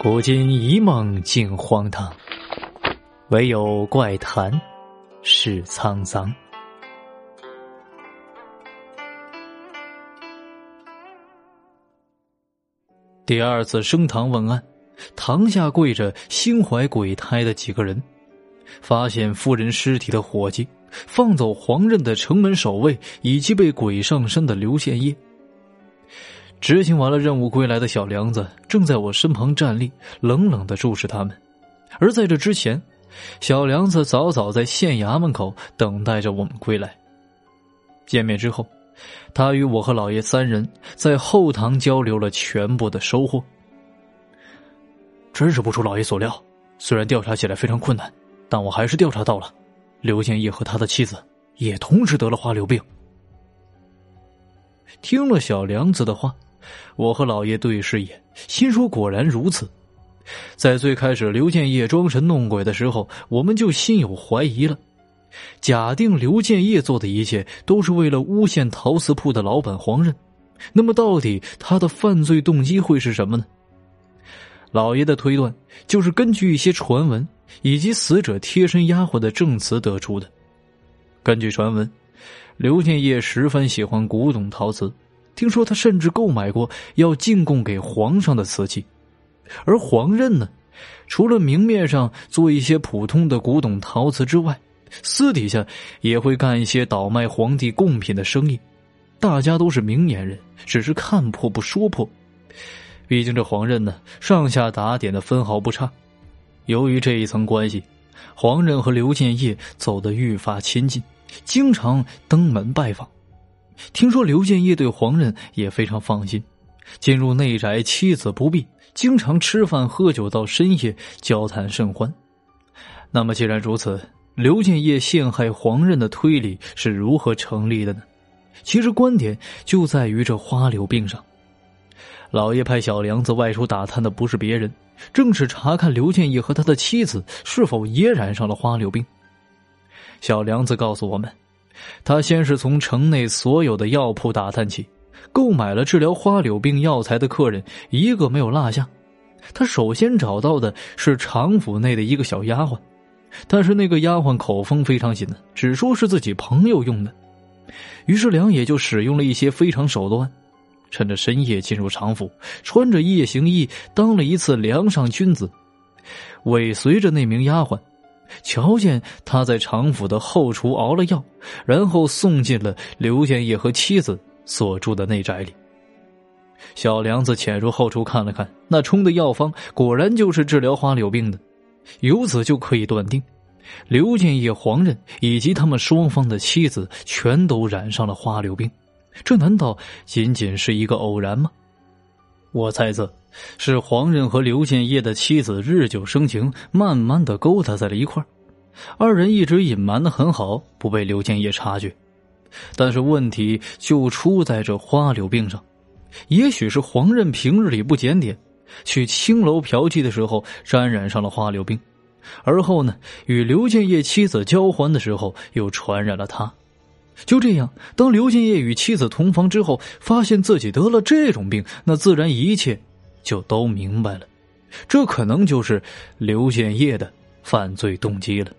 古今一梦尽荒唐，唯有怪谈是沧桑。第二次升堂问案，堂下跪着心怀鬼胎的几个人，发现夫人尸体的伙计，放走黄任的城门守卫，以及被鬼上身的刘宪业。执行完了任务归来的小梁子正在我身旁站立，冷冷的注视他们。而在这之前，小梁子早早在县衙门口等待着我们归来。见面之后，他与我和老爷三人在后堂交流了全部的收获。真是不出老爷所料，虽然调查起来非常困难，但我还是调查到了，刘建业和他的妻子也同时得了花柳病。听了小梁子的话。我和老爷对视一眼，心说果然如此。在最开始刘建业装神弄鬼的时候，我们就心有怀疑了。假定刘建业做的一切都是为了诬陷陶瓷铺的老板黄任，那么到底他的犯罪动机会是什么呢？老爷的推断就是根据一些传闻以及死者贴身丫鬟的证词得出的。根据传闻，刘建业十分喜欢古董陶瓷。听说他甚至购买过要进贡给皇上的瓷器，而黄任呢，除了明面上做一些普通的古董陶瓷之外，私底下也会干一些倒卖皇帝贡品的生意。大家都是明眼人，只是看破不说破。毕竟这黄任呢，上下打点的分毫不差。由于这一层关系，黄任和刘建业走得愈发亲近，经常登门拜访。听说刘建业对黄任也非常放心，进入内宅妻子不避，经常吃饭喝酒到深夜，交谈甚欢。那么既然如此，刘建业陷害黄任的推理是如何成立的呢？其实观点就在于这花柳病上。老爷派小梁子外出打探的不是别人，正是查看刘建业和他的妻子是否也染上了花柳病。小梁子告诉我们。他先是从城内所有的药铺打探起，购买了治疗花柳病药材的客人一个没有落下。他首先找到的是常府内的一个小丫鬟，但是那个丫鬟口风非常紧的，只说是自己朋友用的。于是梁野就使用了一些非常手段，趁着深夜进入常府，穿着夜行衣当了一次梁上君子，尾随着那名丫鬟。瞧见他在常府的后厨熬了药，然后送进了刘建业和妻子所住的内宅里。小梁子潜入后厨看了看，那冲的药方果然就是治疗花柳病的，由此就可以断定，刘建业、黄任以及他们双方的妻子全都染上了花柳病。这难道仅仅是一个偶然吗？我猜测，是黄任和刘建业的妻子日久生情，慢慢的勾搭在了一块。二人一直隐瞒的很好，不被刘建业察觉。但是问题就出在这花柳病上。也许是黄任平日里不检点，去青楼嫖妓的时候沾染上了花柳病，而后呢，与刘建业妻子交欢的时候又传染了他。就这样，当刘建业与妻子同房之后，发现自己得了这种病，那自然一切就都明白了。这可能就是刘建业的犯罪动机了。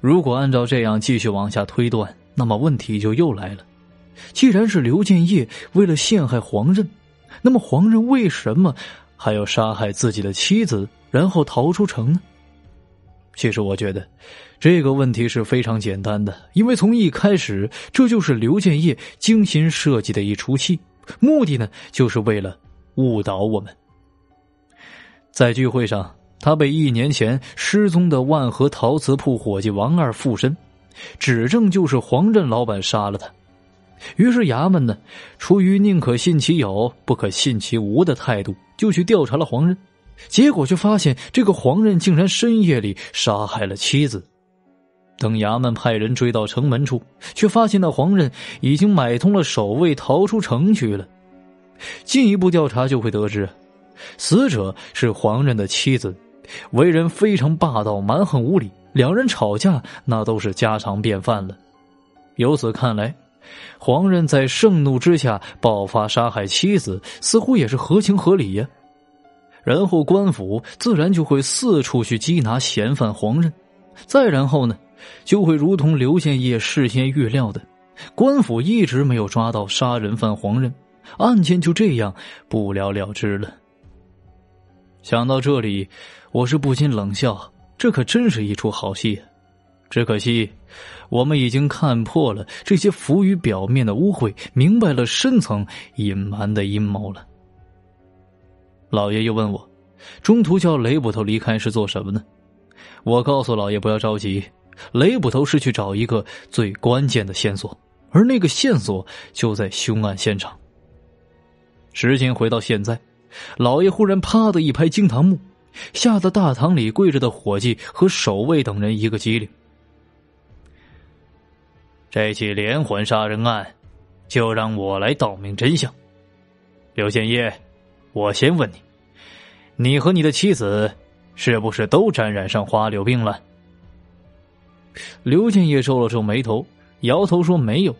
如果按照这样继续往下推断，那么问题就又来了：既然是刘建业为了陷害黄任，那么黄任为什么还要杀害自己的妻子，然后逃出城呢？其实我觉得，这个问题是非常简单的，因为从一开始，这就是刘建业精心设计的一出戏，目的呢，就是为了误导我们。在聚会上，他被一年前失踪的万和陶瓷铺伙计王二附身，指证就是黄振老板杀了他。于是衙门呢，出于宁可信其有，不可信其无的态度，就去调查了黄任。结果却发现，这个黄任竟然深夜里杀害了妻子。等衙门派人追到城门处，却发现那黄任已经买通了守卫，逃出城去了。进一步调查就会得知，死者是黄任的妻子，为人非常霸道、蛮横无理，两人吵架那都是家常便饭了。由此看来，黄任在盛怒之下爆发杀害妻子，似乎也是合情合理呀。然后官府自然就会四处去缉拿嫌犯黄任，再然后呢，就会如同刘建业事先预料的，官府一直没有抓到杀人犯黄任，案件就这样不了了之了。想到这里，我是不禁冷笑，这可真是一出好戏。只可惜，我们已经看破了这些浮于表面的污秽，明白了深层隐瞒的阴谋了。老爷又问我，中途叫雷捕头离开是做什么呢？我告诉老爷不要着急，雷捕头是去找一个最关键的线索，而那个线索就在凶案现场。时间回到现在，老爷忽然啪的一拍惊堂木，吓得大堂里跪着的伙计和守卫等人一个机灵。这起连环杀人案，就让我来道明真相。刘建业，我先问你，你和你的妻子是不是都沾染上花柳病了？刘建业皱了皱眉头，摇头说没有。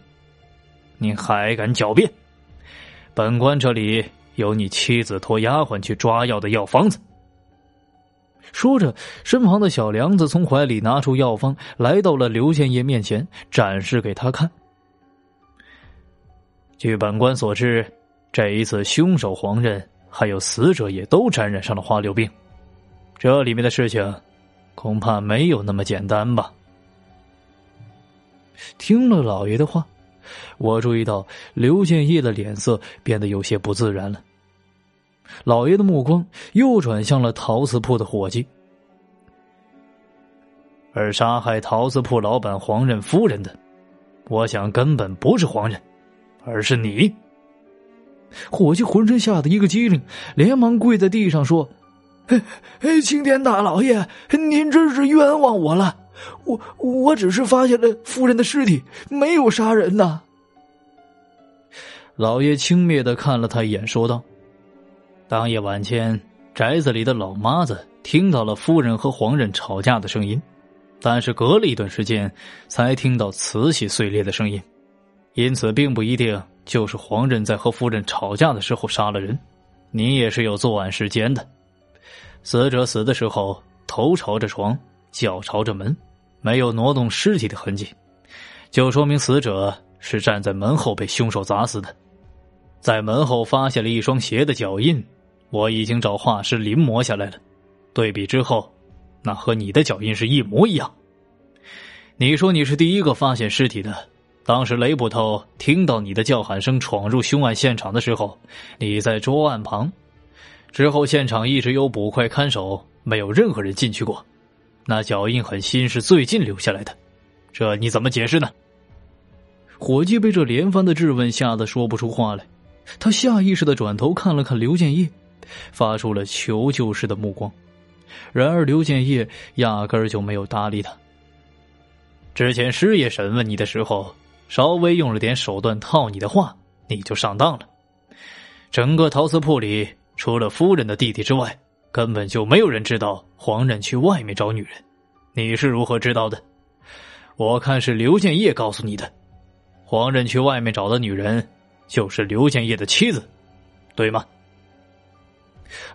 你还敢狡辩？本官这里有你妻子托丫鬟去抓药的药方子。说着，身旁的小梁子从怀里拿出药方，来到了刘建业面前，展示给他看。据本官所知，这一次凶手黄任还有死者也都沾染上了花柳病，这里面的事情恐怕没有那么简单吧？听了老爷的话，我注意到刘建业的脸色变得有些不自然了。老爷的目光又转向了陶瓷铺的伙计，而杀害陶瓷铺老板黄任夫人的，我想根本不是黄任，而是你。伙计浑身吓得一个机灵，连忙跪在地上说：“青天大老爷，您真是冤枉我了！我我只是发现了夫人的尸体，没有杀人呐。”老爷轻蔑的看了他一眼，说道。当夜晚间，宅子里的老妈子听到了夫人和黄任吵架的声音，但是隔了一段时间才听到瓷器碎裂的声音，因此并不一定就是黄任在和夫人吵架的时候杀了人。你也是有作案时间的，死者死的时候头朝着床，脚朝着门，没有挪动尸体的痕迹，就说明死者是站在门后被凶手砸死的，在门后发现了一双鞋的脚印。我已经找画师临摹下来了，对比之后，那和你的脚印是一模一样。你说你是第一个发现尸体的，当时雷捕头听到你的叫喊声闯入凶案现场的时候，你在桌案旁，之后现场一直有捕快看守，没有任何人进去过，那脚印很新，是最近留下来的，这你怎么解释呢？伙计被这连番的质问吓得说不出话来，他下意识的转头看了看刘建业。发出了求救式的目光，然而刘建业压根儿就没有搭理他。之前师爷审问你的时候，稍微用了点手段套你的话，你就上当了。整个陶瓷铺里，除了夫人的弟弟之外，根本就没有人知道黄任去外面找女人。你是如何知道的？我看是刘建业告诉你的。黄任去外面找的女人，就是刘建业的妻子，对吗？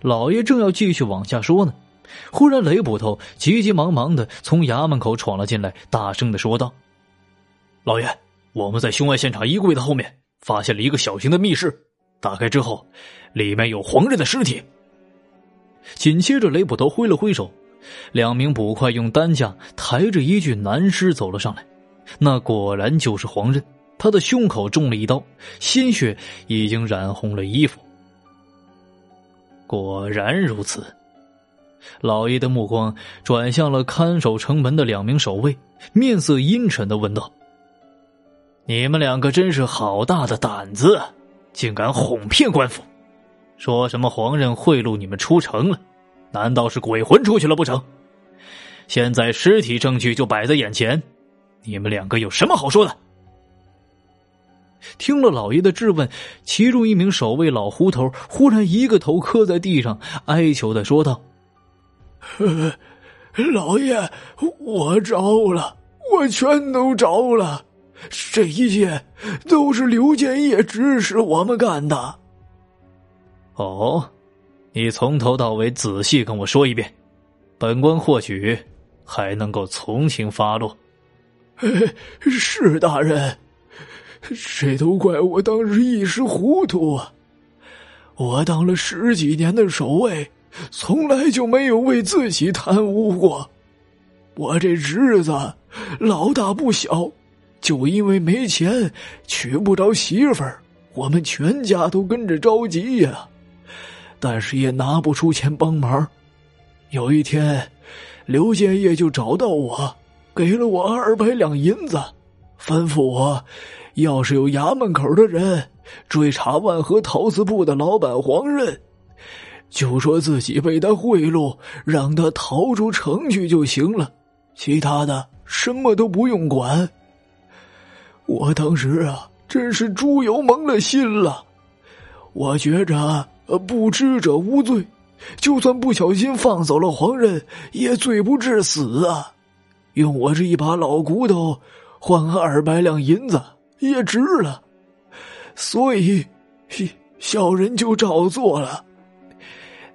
老爷正要继续往下说呢，忽然雷捕头急急忙忙的从衙门口闯了进来，大声的说道：“老爷，我们在凶案现场衣柜的后面发现了一个小型的密室，打开之后，里面有黄任的尸体。”紧接着，雷捕头挥了挥手，两名捕快用担架抬着一具男尸走了上来，那果然就是黄任，他的胸口中了一刀，鲜血已经染红了衣服。果然如此，老爷的目光转向了看守城门的两名守卫，面色阴沉的问道：“你们两个真是好大的胆子，竟敢哄骗官府，说什么皇任贿赂你们出城了？难道是鬼魂出去了不成？现在尸体证据就摆在眼前，你们两个有什么好说的？”听了老爷的质问，其中一名守卫老胡头忽然一个头磕在地上，哀求的说道：“ 老爷，我招了，我全都招了，这一切都是刘建业指使我们干的。”哦，你从头到尾仔细跟我说一遍，本官或许还能够从轻发落。是大人，这都怪我当时一时糊涂啊！我当了十几年的守卫，从来就没有为自己贪污过。我这侄子老大不小，就因为没钱娶不着媳妇儿，我们全家都跟着着急呀。但是也拿不出钱帮忙。有一天，刘建业就找到我，给了我二百两银子，吩咐我，要是有衙门口的人追查万和陶瓷铺的老板黄任，就说自己被他贿赂，让他逃出城去就行了。其他的什么都不用管。我当时啊，真是猪油蒙了心了。我觉着，不知者无罪，就算不小心放走了黄任，也罪不至死啊。用我这一把老骨头换二百两银子也值了，所以小人就照做了。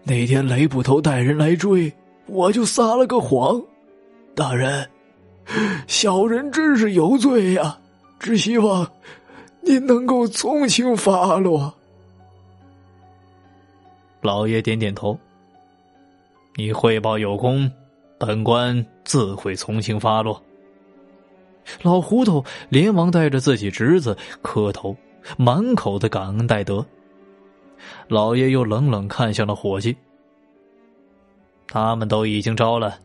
那天雷捕头带人来追，我就撒了个谎。大人，小人真是有罪呀！只希望您能够从轻发落。老爷点点头。你汇报有功，本官自会从轻发落。老胡头连忙带着自己侄子磕头，满口的感恩戴德。老爷又冷冷看向了伙计：“他们都已经招了，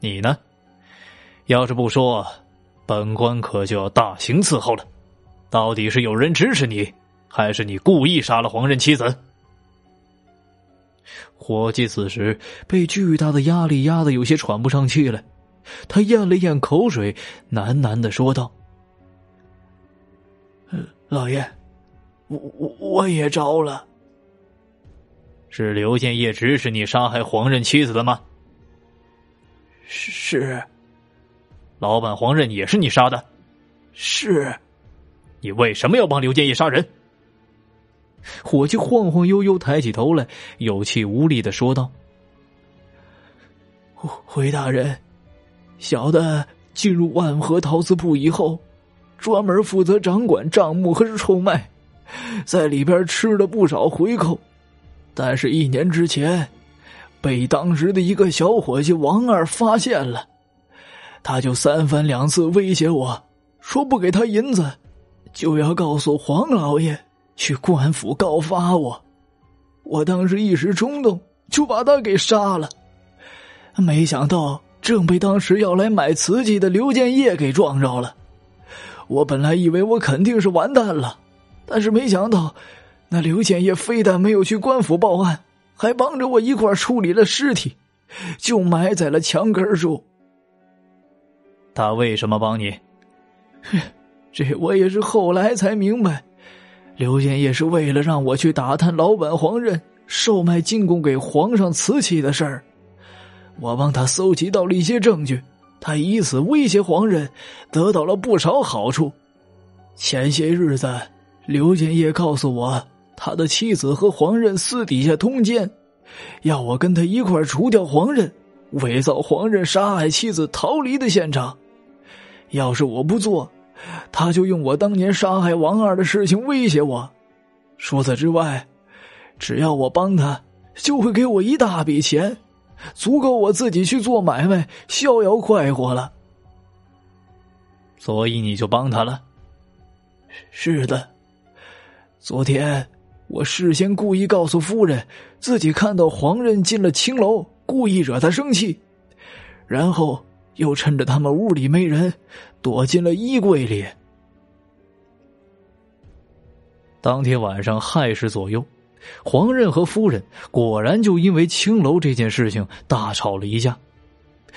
你呢？”要是不说，本官可就要大刑伺候了。到底是有人指使你，还是你故意杀了黄任妻子？伙计此时被巨大的压力压得有些喘不上气来，他咽了咽口水，喃喃的说道：“老爷，我我我也招了。是刘建业指使你杀害黄任妻子的吗？是。”老板黄任也是你杀的，是，你为什么要帮刘建业杀人？伙计晃晃悠悠抬起头来，有气无力的说道：“回大人，小的进入万和陶瓷铺以后，专门负责掌管账目和售卖，在里边吃了不少回扣，但是，一年之前，被当时的一个小伙计王二发现了。”他就三番两次威胁我，说不给他银子，就要告诉黄老爷去官府告发我。我当时一时冲动，就把他给杀了。没想到正被当时要来买瓷器的刘建业给撞着了。我本来以为我肯定是完蛋了，但是没想到，那刘建业非但没有去官府报案，还帮着我一块处理了尸体，就埋在了墙根处。他为什么帮你？这我也是后来才明白，刘建业是为了让我去打探老板黄任售卖进贡给皇上瓷器的事儿。我帮他搜集到了一些证据，他以此威胁黄任，得到了不少好处。前些日子，刘建业告诉我，他的妻子和黄任私底下通奸，要我跟他一块除掉黄任，伪造黄任杀害妻子逃离的现场。要是我不做，他就用我当年杀害王二的事情威胁我。除此之外，只要我帮他，就会给我一大笔钱，足够我自己去做买卖，逍遥快活了。所以你就帮他了？是的。昨天我事先故意告诉夫人，自己看到黄任进了青楼，故意惹他生气，然后。又趁着他们屋里没人，躲进了衣柜里。当天晚上亥时左右，黄任和夫人果然就因为青楼这件事情大吵了一架。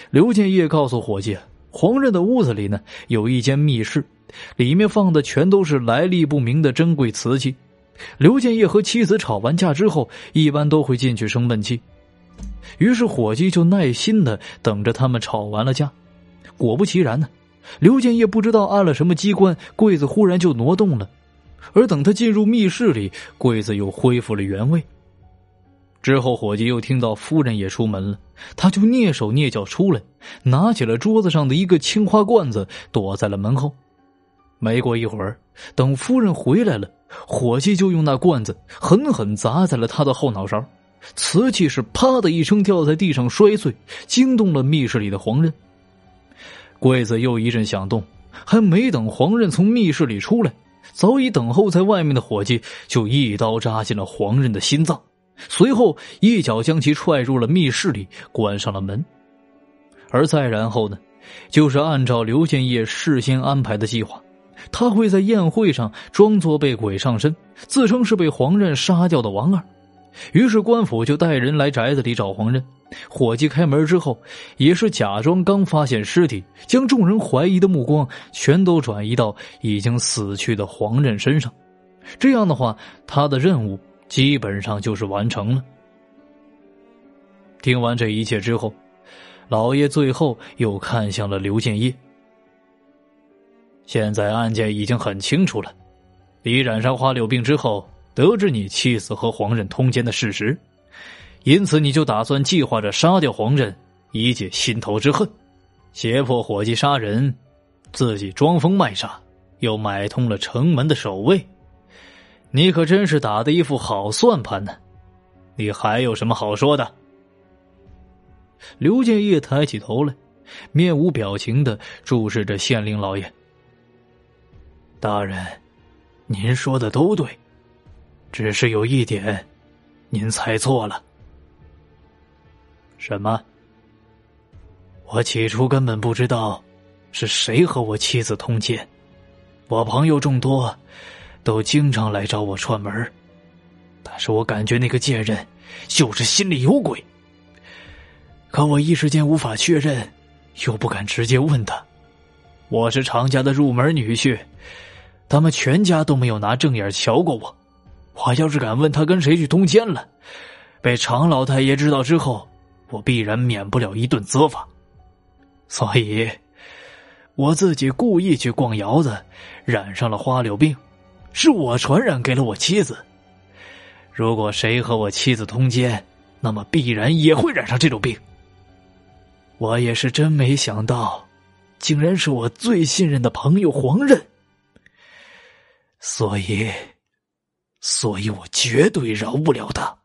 刘建业告诉伙计，黄任的屋子里呢有一间密室，里面放的全都是来历不明的珍贵瓷器。刘建业和妻子吵完架之后，一般都会进去生闷气。于是伙计就耐心的等着他们吵完了架，果不其然呢，刘建业不知道按了什么机关，柜子忽然就挪动了，而等他进入密室里，柜子又恢复了原位。之后，伙计又听到夫人也出门了，他就蹑手蹑脚出来，拿起了桌子上的一个青花罐子，躲在了门后。没过一会儿，等夫人回来了，伙计就用那罐子狠狠砸在了他的后脑勺，瓷器是啪的一声掉在地上摔碎，惊动了密室里的黄刃。柜子又一阵响动，还没等黄刃从密室里出来，早已等候在外面的伙计就一刀扎进了黄刃的心脏。随后，一脚将其踹入了密室里，关上了门。而再然后呢，就是按照刘建业事先安排的计划，他会在宴会上装作被鬼上身，自称是被黄刃杀掉的王二。于是官府就带人来宅子里找黄任。伙计开门之后，也是假装刚发现尸体，将众人怀疑的目光全都转移到已经死去的黄任身上。这样的话，他的任务。基本上就是完成了。听完这一切之后，老爷最后又看向了刘建业。现在案件已经很清楚了，李染上花柳病之后，得知你妻子和黄任通奸的事实，因此你就打算计划着杀掉黄任，以解心头之恨，胁迫伙计杀人，自己装疯卖傻，又买通了城门的守卫。你可真是打的一副好算盘呢，你还有什么好说的？刘建业抬起头来，面无表情的注视着县令老爷。大人，您说的都对，只是有一点，您猜错了。什么？我起初根本不知道是谁和我妻子通奸，我朋友众多。都经常来找我串门，但是我感觉那个贱人就是心里有鬼。可我一时间无法确认，又不敢直接问他。我是常家的入门女婿，他们全家都没有拿正眼瞧过我。我要是敢问他跟谁去通奸了，被常老太爷知道之后，我必然免不了一顿责罚。所以，我自己故意去逛窑子，染上了花柳病。是我传染给了我妻子。如果谁和我妻子通奸，那么必然也会染上这种病。我也是真没想到，竟然是我最信任的朋友黄任。所以，所以我绝对饶不了他。